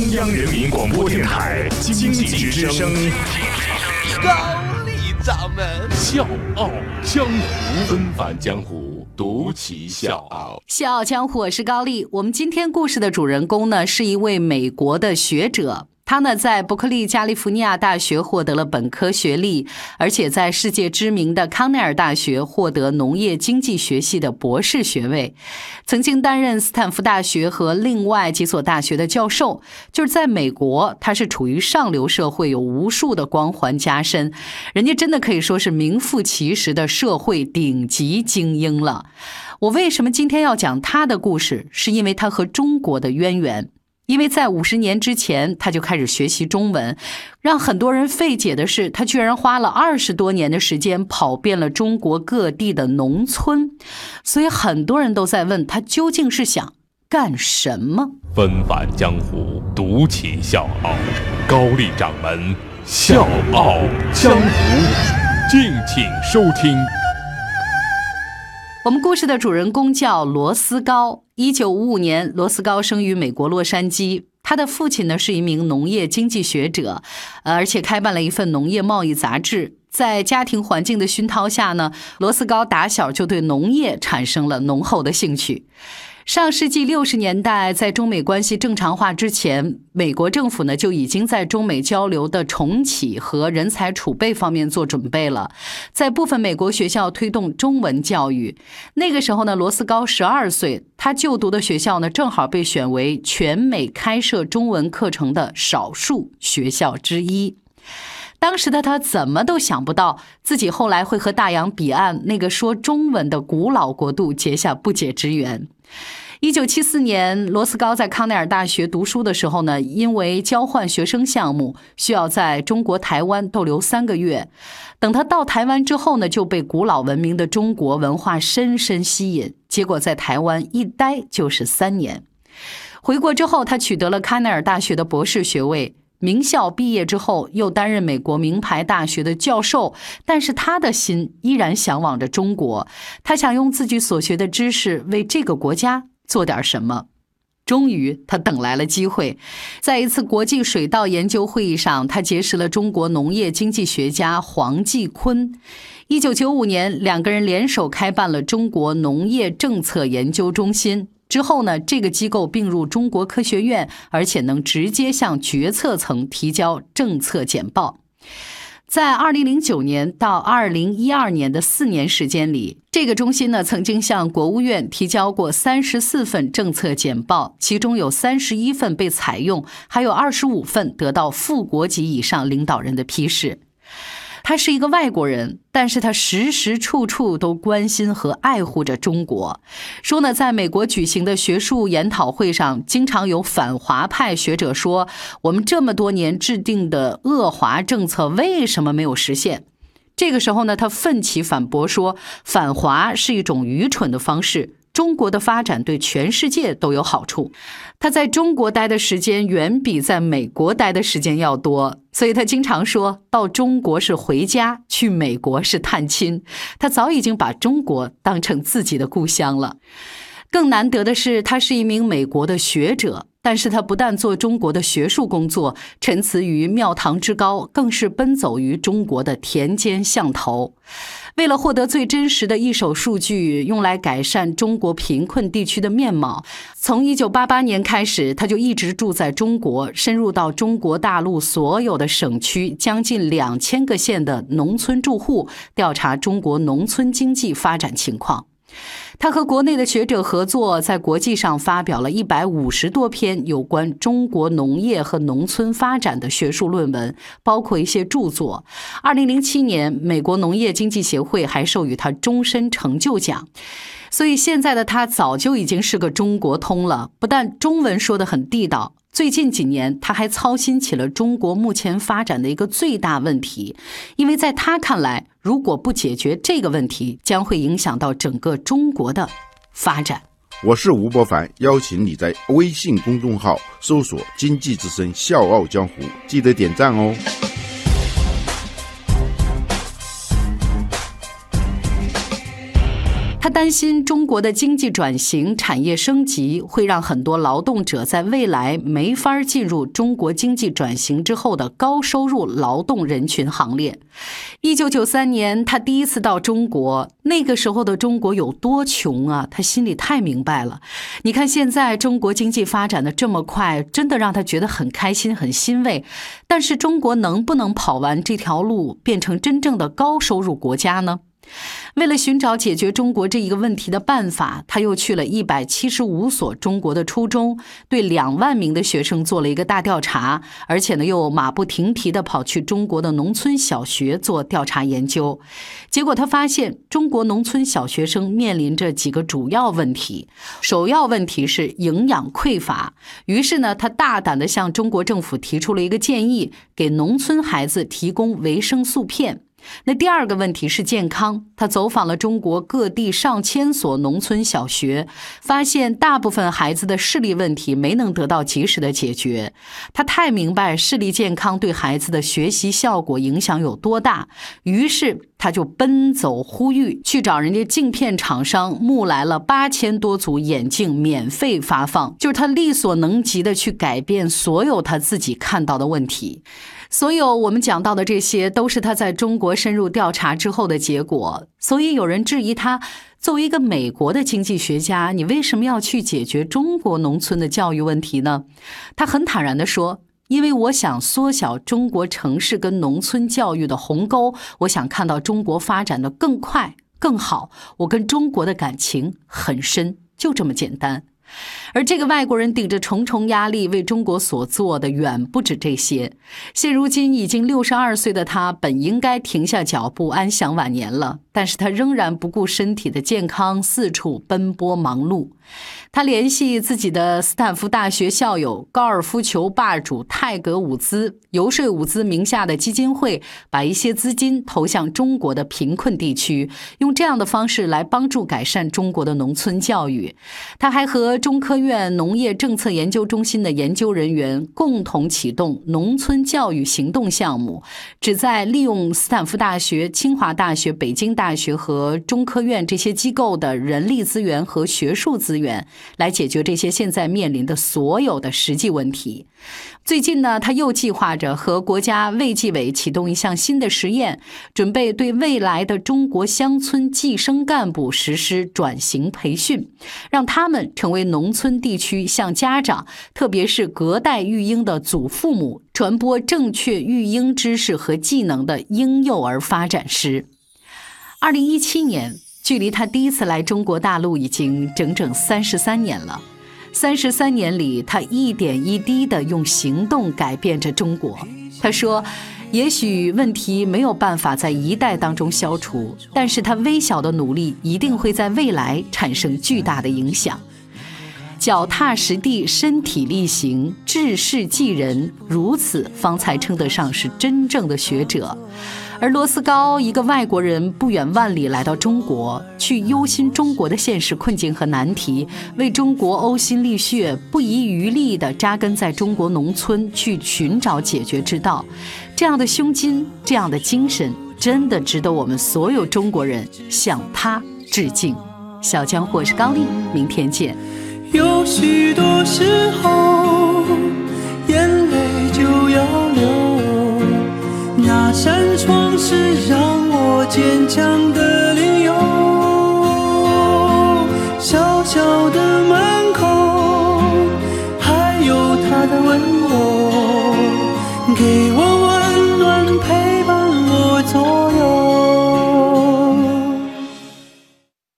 中央人民广播电台经济之声，高丽掌门笑傲江湖，恩返江湖，独骑笑傲。笑傲江湖，我是高丽。我们今天故事的主人公呢，是一位美国的学者。他呢，在伯克利加利福尼亚大学获得了本科学历，而且在世界知名的康奈尔大学获得农业经济学系的博士学位，曾经担任斯坦福大学和另外几所大学的教授。就是在美国，他是处于上流社会，有无数的光环加身，人家真的可以说是名副其实的社会顶级精英了。我为什么今天要讲他的故事？是因为他和中国的渊源。因为在五十年之前，他就开始学习中文，让很多人费解的是，他居然花了二十多年的时间跑遍了中国各地的农村，所以很多人都在问他究竟是想干什么。纷返江湖，独起笑傲，高丽掌门笑傲江湖，敬请收听。我们故事的主人公叫罗斯高。一九五五年，罗斯高生于美国洛杉矶。他的父亲呢是一名农业经济学者，而且开办了一份农业贸易杂志。在家庭环境的熏陶下呢，罗斯高打小就对农业产生了浓厚的兴趣。上世纪六十年代，在中美关系正常化之前，美国政府呢就已经在中美交流的重启和人才储备方面做准备了，在部分美国学校推动中文教育。那个时候呢，罗斯高十二岁，他就读的学校呢正好被选为全美开设中文课程的少数学校之一。当时的他怎么都想不到，自己后来会和大洋彼岸那个说中文的古老国度结下不解之缘。一九七四年，罗斯高在康奈尔大学读书的时候呢，因为交换学生项目需要在中国台湾逗留三个月。等他到台湾之后呢，就被古老文明的中国文化深深吸引，结果在台湾一待就是三年。回国之后，他取得了康奈尔大学的博士学位。名校毕业之后，又担任美国名牌大学的教授，但是他的心依然向往着中国。他想用自己所学的知识为这个国家做点什么。终于，他等来了机会，在一次国际水稻研究会议上，他结识了中国农业经济学家黄继坤。一九九五年，两个人联手开办了中国农业政策研究中心。之后呢，这个机构并入中国科学院，而且能直接向决策层提交政策简报。在二零零九年到二零一二年的四年时间里，这个中心呢曾经向国务院提交过三十四份政策简报，其中有三十一份被采用，还有二十五份得到副国级以上领导人的批示。他是一个外国人，但是他时时处处都关心和爱护着中国。说呢，在美国举行的学术研讨会上，经常有反华派学者说：“我们这么多年制定的恶华政策为什么没有实现？”这个时候呢，他奋起反驳说：“反华是一种愚蠢的方式。”中国的发展对全世界都有好处。他在中国待的时间远比在美国待的时间要多，所以他经常说到中国是回家，去美国是探亲。他早已经把中国当成自己的故乡了。更难得的是，他是一名美国的学者，但是他不但做中国的学术工作，陈词于庙堂之高，更是奔走于中国的田间巷头。为了获得最真实的一手数据，用来改善中国贫困地区的面貌，从1988年开始，他就一直住在中国，深入到中国大陆所有的省区，将近两千个县的农村住户，调查中国农村经济发展情况。他和国内的学者合作，在国际上发表了一百五十多篇有关中国农业和农村发展的学术论文，包括一些著作。二零零七年，美国农业经济协会还授予他终身成就奖。所以现在的他早就已经是个中国通了，不但中文说得很地道。最近几年，他还操心起了中国目前发展的一个最大问题，因为在他看来，如果不解决这个问题，将会影响到整个中国的发展。我是吴伯凡，邀请你在微信公众号搜索“经济之声笑傲江湖”，记得点赞哦。他担心中国的经济转型、产业升级会让很多劳动者在未来没法进入中国经济转型之后的高收入劳动人群行列。一九九三年，他第一次到中国，那个时候的中国有多穷啊？他心里太明白了。你看现在中国经济发展的这么快，真的让他觉得很开心、很欣慰。但是中国能不能跑完这条路，变成真正的高收入国家呢？为了寻找解决中国这一个问题的办法，他又去了一百七十五所中国的初中，对两万名的学生做了一个大调查，而且呢又马不停蹄地跑去中国的农村小学做调查研究。结果他发现，中国农村小学生面临着几个主要问题，首要问题是营养匮乏。于是呢，他大胆地向中国政府提出了一个建议，给农村孩子提供维生素片。那第二个问题是健康。他走访了中国各地上千所农村小学，发现大部分孩子的视力问题没能得到及时的解决。他太明白视力健康对孩子的学习效果影响有多大，于是他就奔走呼吁，去找人家镜片厂商募来了八千多组眼镜，免费发放。就是他力所能及的去改变所有他自己看到的问题。所有我们讲到的这些，都是他在中国深入调查之后的结果。所以有人质疑他，作为一个美国的经济学家，你为什么要去解决中国农村的教育问题呢？他很坦然地说：“因为我想缩小中国城市跟农村教育的鸿沟，我想看到中国发展的更快、更好。我跟中国的感情很深，就这么简单。”而这个外国人顶着重重压力为中国所做的远不止这些。现如今已经六十二岁的他，本应该停下脚步安享晚年了，但是他仍然不顾身体的健康，四处奔波忙碌。他联系自己的斯坦福大学校友、高尔夫球霸主泰格·伍兹，游说伍兹名下的基金会把一些资金投向中国的贫困地区，用这样的方式来帮助改善中国的农村教育。他还和中科院农业政策研究中心的研究人员共同启动农村教育行动项目，旨在利用斯坦福大学、清华大学、北京大学和中科院这些机构的人力资源和学术资源。来解决这些现在面临的所有的实际问题。最近呢，他又计划着和国家卫计委启动一项新的实验，准备对未来的中国乡村计生干部实施转型培训，让他们成为农村地区向家长，特别是隔代育婴的祖父母，传播正确育婴知识和技能的婴幼儿发展师。二零一七年。距离他第一次来中国大陆已经整整三十三年了，三十三年里，他一点一滴地用行动改变着中国。他说：“也许问题没有办法在一代当中消除，但是他微小的努力一定会在未来产生巨大的影响。脚踏实地，身体力行，治世济人，如此方才称得上是真正的学者。”而罗斯高一个外国人不远万里来到中国，去忧心中国的现实困境和难题，为中国呕心沥血，不遗余力地扎根在中国农村，去寻找解决之道。这样的胸襟，这样的精神，真的值得我们所有中国人向他致敬。小江或是高丽，明天见。有许多时候，眼泪就要流。那扇窗是让我坚强的